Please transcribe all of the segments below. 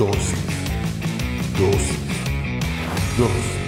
Dosis. Dosis. Dosis.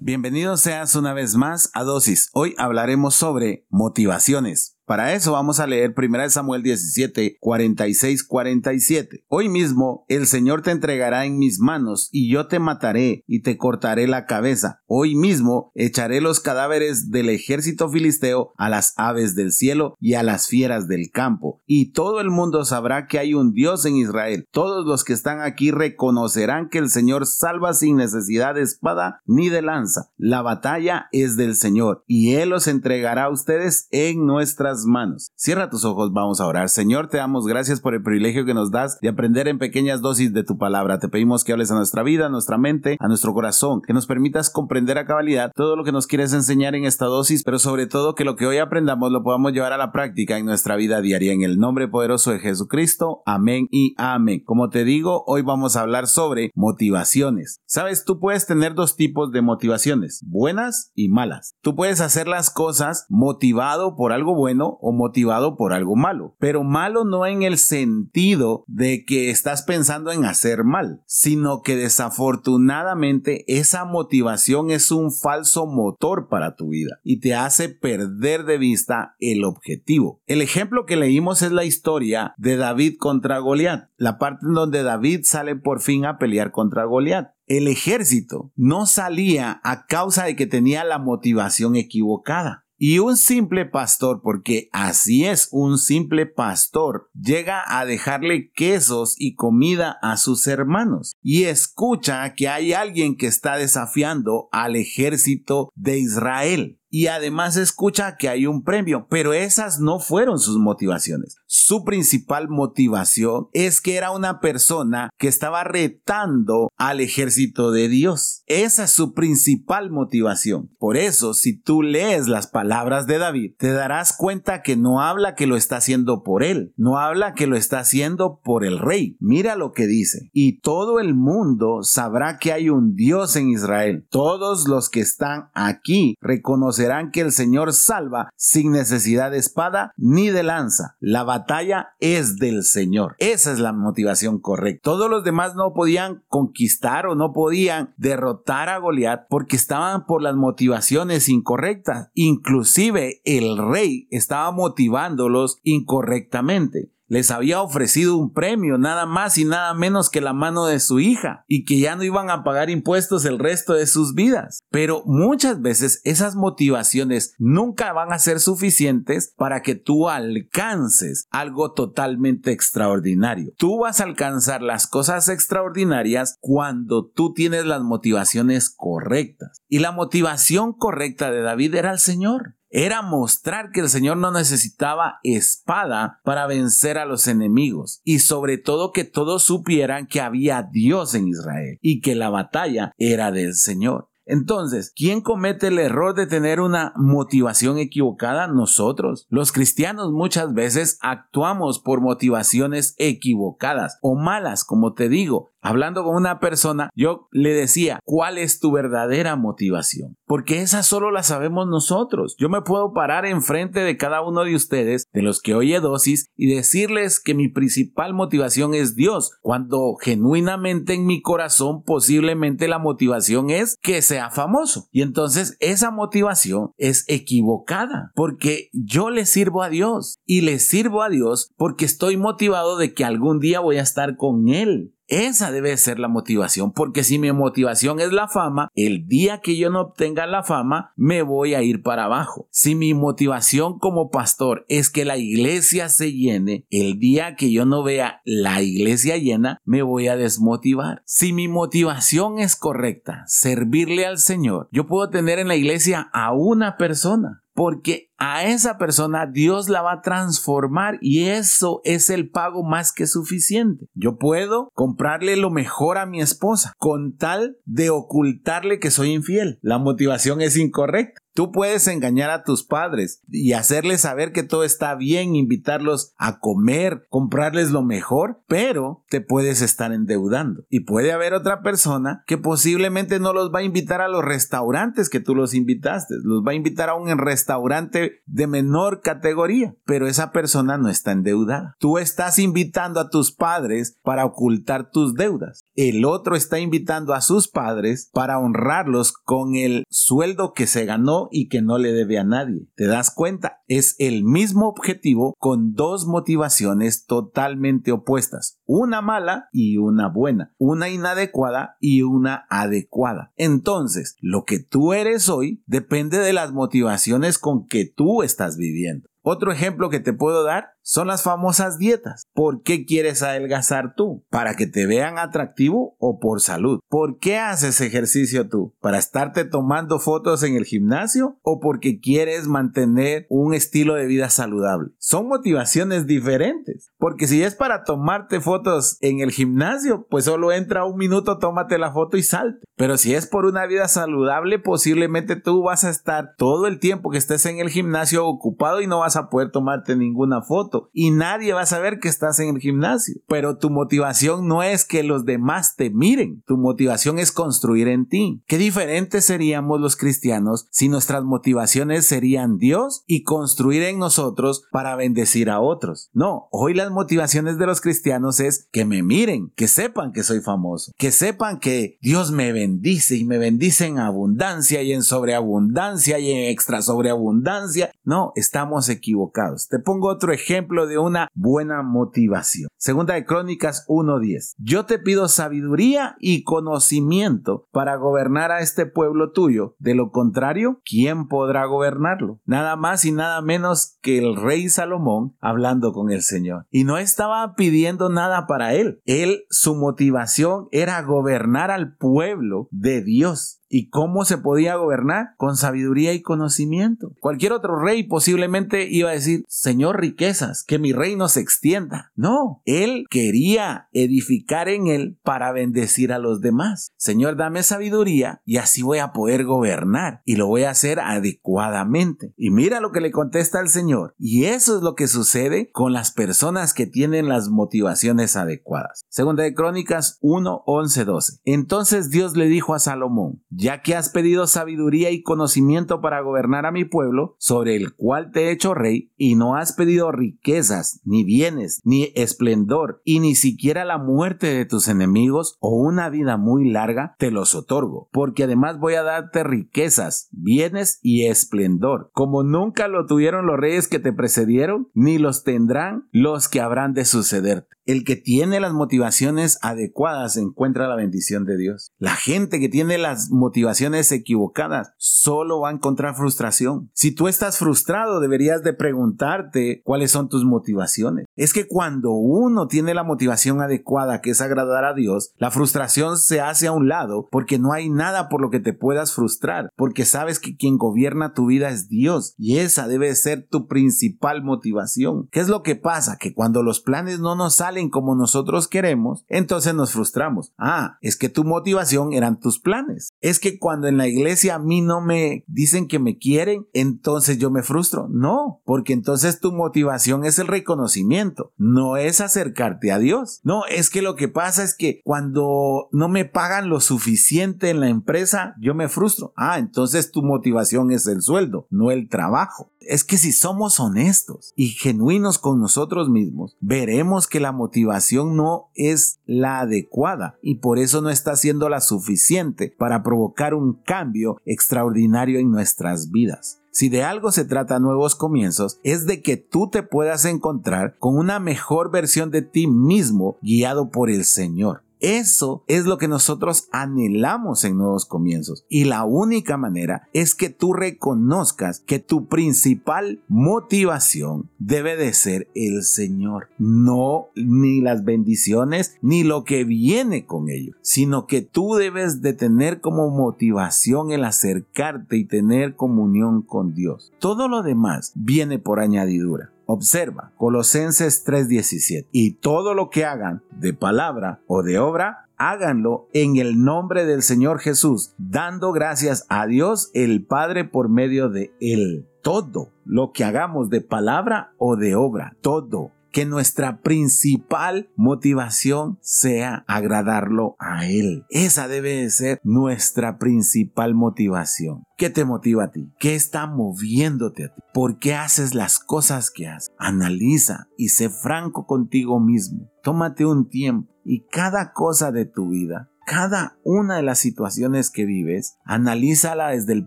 Bienvenidos seas una vez más a Dosis. Hoy hablaremos sobre motivaciones. Para eso vamos a leer 1 Samuel 17, 46, 47. Hoy mismo el Señor te entregará en mis manos y yo te mataré y te cortaré la cabeza. Hoy mismo echaré los cadáveres del ejército filisteo a las aves del cielo y a las fieras del campo. Y todo el mundo sabrá que hay un Dios en Israel. Todos los que están aquí reconocerán que el Señor salva sin necesidad de espada ni de lanza. La batalla es del Señor y Él los entregará a ustedes en nuestras manos. Cierra tus ojos, vamos a orar. Señor, te damos gracias por el privilegio que nos das de aprender en pequeñas dosis de tu palabra. Te pedimos que hables a nuestra vida, a nuestra mente, a nuestro corazón, que nos permitas comprender a cabalidad todo lo que nos quieres enseñar en esta dosis, pero sobre todo que lo que hoy aprendamos lo podamos llevar a la práctica en nuestra vida diaria. En el nombre poderoso de Jesucristo. Amén y amén. Como te digo, hoy vamos a hablar sobre motivaciones. Sabes, tú puedes tener dos tipos de motivaciones, buenas y malas. Tú puedes hacer las cosas motivado por algo bueno o motivado por algo malo. Pero malo no en el sentido de que estás pensando en hacer mal, sino que desafortunadamente esa motivación es un falso motor para tu vida y te hace perder de vista el objetivo. El ejemplo que leímos es la historia de David contra Goliat, la parte en donde David sale por fin a pelear contra Goliat el ejército no salía a causa de que tenía la motivación equivocada. Y un simple pastor, porque así es, un simple pastor, llega a dejarle quesos y comida a sus hermanos y escucha que hay alguien que está desafiando al ejército de Israel y además escucha que hay un premio, pero esas no fueron sus motivaciones. Su principal motivación es que era una persona que estaba retando al ejército de Dios. Esa es su principal motivación. Por eso, si tú lees las palabras de David, te darás cuenta que no habla que lo está haciendo por él, no habla que lo está haciendo por el rey. Mira lo que dice. Y todo el mundo sabrá que hay un Dios en Israel. Todos los que están aquí reconocen Serán que el Señor salva sin necesidad de espada ni de lanza. La batalla es del Señor. Esa es la motivación correcta. Todos los demás no podían conquistar o no podían derrotar a Goliat porque estaban por las motivaciones incorrectas. Inclusive el rey estaba motivándolos incorrectamente les había ofrecido un premio, nada más y nada menos que la mano de su hija, y que ya no iban a pagar impuestos el resto de sus vidas. Pero muchas veces esas motivaciones nunca van a ser suficientes para que tú alcances algo totalmente extraordinario. Tú vas a alcanzar las cosas extraordinarias cuando tú tienes las motivaciones correctas. Y la motivación correcta de David era el Señor era mostrar que el Señor no necesitaba espada para vencer a los enemigos y sobre todo que todos supieran que había Dios en Israel y que la batalla era del Señor. Entonces, ¿quién comete el error de tener una motivación equivocada? Nosotros. Los cristianos muchas veces actuamos por motivaciones equivocadas o malas, como te digo. Hablando con una persona, yo le decía, ¿cuál es tu verdadera motivación? Porque esa solo la sabemos nosotros. Yo me puedo parar enfrente de cada uno de ustedes, de los que oye dosis, y decirles que mi principal motivación es Dios, cuando genuinamente en mi corazón posiblemente la motivación es que famoso. Y entonces esa motivación es equivocada, porque yo le sirvo a Dios y le sirvo a Dios porque estoy motivado de que algún día voy a estar con Él. Esa debe ser la motivación, porque si mi motivación es la fama, el día que yo no obtenga la fama, me voy a ir para abajo. Si mi motivación como pastor es que la iglesia se llene, el día que yo no vea la iglesia llena, me voy a desmotivar. Si mi motivación es correcta, servirle al Señor, yo puedo tener en la iglesia a una persona, porque a esa persona Dios la va a transformar y eso es el pago más que suficiente. Yo puedo comprarle lo mejor a mi esposa con tal de ocultarle que soy infiel. La motivación es incorrecta. Tú puedes engañar a tus padres y hacerles saber que todo está bien, invitarlos a comer, comprarles lo mejor, pero te puedes estar endeudando. Y puede haber otra persona que posiblemente no los va a invitar a los restaurantes que tú los invitaste, los va a invitar a un restaurante de menor categoría, pero esa persona no está endeudada. Tú estás invitando a tus padres para ocultar tus deudas. El otro está invitando a sus padres para honrarlos con el sueldo que se ganó y que no le debe a nadie. ¿Te das cuenta? Es el mismo objetivo con dos motivaciones totalmente opuestas. Una mala y una buena. Una inadecuada y una adecuada. Entonces, lo que tú eres hoy depende de las motivaciones con que tú estás viviendo. Otro ejemplo que te puedo dar son las famosas dietas. ¿Por qué quieres adelgazar tú? ¿Para que te vean atractivo o por salud? ¿Por qué haces ejercicio tú? ¿Para estarte tomando fotos en el gimnasio o porque quieres mantener un estilo de vida saludable? Son motivaciones diferentes. Porque si es para tomarte fotos en el gimnasio, pues solo entra un minuto, tómate la foto y salte. Pero si es por una vida saludable, posiblemente tú vas a estar todo el tiempo que estés en el gimnasio ocupado y no vas a poder tomarte ninguna foto y nadie va a saber que estás en el gimnasio. Pero tu motivación no es que los demás te miren, tu motivación es construir en ti. Qué diferentes seríamos los cristianos si nuestras motivaciones serían Dios y construir en nosotros para bendecir a otros. No, hoy las motivaciones de los cristianos es que me miren, que sepan que soy famoso, que sepan que Dios me bendice y me bendice en abundancia y en sobreabundancia y en extra sobreabundancia. No, estamos equivocados. Te pongo otro ejemplo de una buena motivación. Segunda de Crónicas 1.10. Yo te pido sabiduría y conocimiento para gobernar a este pueblo tuyo. De lo contrario, ¿quién podrá gobernarlo? Nada más y nada menos que el rey Salomón hablando con el Señor. Y no estaba pidiendo nada para él. Él, su motivación era gobernar al pueblo de Dios. ¿Y cómo se podía gobernar? Con sabiduría y conocimiento. Cualquier otro rey posiblemente iba a decir, Señor, riquezas, que mi reino se extienda. No, él quería edificar en él para bendecir a los demás. Señor, dame sabiduría y así voy a poder gobernar y lo voy a hacer adecuadamente. Y mira lo que le contesta el Señor. Y eso es lo que sucede con las personas que tienen las motivaciones adecuadas. Segunda de Crónicas 1, 11, 12. Entonces Dios le dijo a Salomón, ya que has pedido sabiduría y conocimiento para gobernar a mi pueblo, sobre el cual te he hecho rey, y no has pedido riquezas, ni bienes, ni esplendor, y ni siquiera la muerte de tus enemigos o una vida muy larga, te los otorgo, porque además voy a darte riquezas, bienes y esplendor, como nunca lo tuvieron los reyes que te precedieron, ni los tendrán los que habrán de sucederte. El que tiene las motivaciones adecuadas encuentra la bendición de Dios. La gente que tiene las motivaciones equivocadas solo va a encontrar frustración. Si tú estás frustrado, deberías de preguntarte cuáles son tus motivaciones. Es que cuando uno tiene la motivación adecuada, que es agradar a Dios, la frustración se hace a un lado porque no hay nada por lo que te puedas frustrar, porque sabes que quien gobierna tu vida es Dios y esa debe ser tu principal motivación. ¿Qué es lo que pasa? Que cuando los planes no nos salen como nosotros queremos, entonces nos frustramos. Ah, es que tu motivación eran tus planes. Es que cuando en la iglesia a mí no me dicen que me quieren, entonces yo me frustro. No, porque entonces tu motivación es el reconocimiento, no es acercarte a Dios. No, es que lo que pasa es que cuando no me pagan lo suficiente en la empresa, yo me frustro. Ah, entonces tu motivación es el sueldo, no el trabajo. Es que si somos honestos y genuinos con nosotros mismos, veremos que la motivación no es la adecuada y por eso no está siendo la suficiente para provocar un cambio extraordinario en nuestras vidas. Si de algo se trata nuevos comienzos, es de que tú te puedas encontrar con una mejor versión de ti mismo guiado por el Señor. Eso es lo que nosotros anhelamos en nuevos comienzos. Y la única manera es que tú reconozcas que tu principal motivación debe de ser el Señor. No ni las bendiciones ni lo que viene con ello, sino que tú debes de tener como motivación el acercarte y tener comunión con Dios. Todo lo demás viene por añadidura. Observa Colosenses 3:17. Y todo lo que hagan de palabra o de obra, háganlo en el nombre del Señor Jesús, dando gracias a Dios el Padre por medio de Él. Todo lo que hagamos de palabra o de obra, todo que nuestra principal motivación sea agradarlo a Él. Esa debe ser nuestra principal motivación. ¿Qué te motiva a ti? ¿Qué está moviéndote a ti? ¿Por qué haces las cosas que haces? Analiza y sé franco contigo mismo. Tómate un tiempo y cada cosa de tu vida cada una de las situaciones que vives, analízala desde el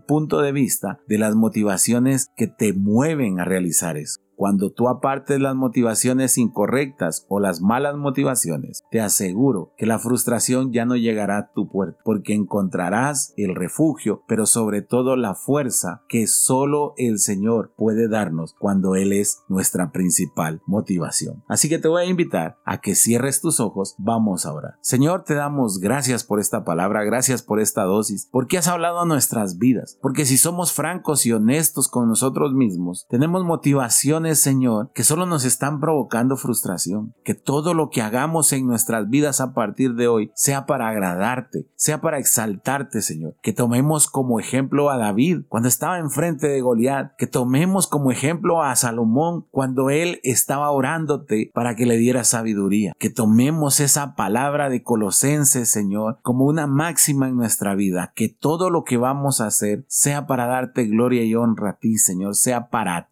punto de vista de las motivaciones que te mueven a realizar eso. Cuando tú apartes las motivaciones incorrectas o las malas motivaciones, te aseguro que la frustración ya no llegará a tu puerta, porque encontrarás el refugio, pero sobre todo la fuerza que solo el Señor puede darnos cuando Él es nuestra principal motivación. Así que te voy a invitar a que cierres tus ojos, vamos ahora. Señor, te damos gracias por esta palabra, gracias por esta dosis, porque has hablado a nuestras vidas, porque si somos francos y honestos con nosotros mismos, tenemos motivaciones Señor, que solo nos están provocando frustración. Que todo lo que hagamos en nuestras vidas a partir de hoy sea para agradarte, sea para exaltarte, Señor. Que tomemos como ejemplo a David cuando estaba enfrente de Goliat. Que tomemos como ejemplo a Salomón cuando él estaba orándote para que le diera sabiduría. Que tomemos esa palabra de Colosenses, Señor, como una máxima en nuestra vida. Que todo lo que vamos a hacer sea para darte gloria y honra a ti, Señor. Sea para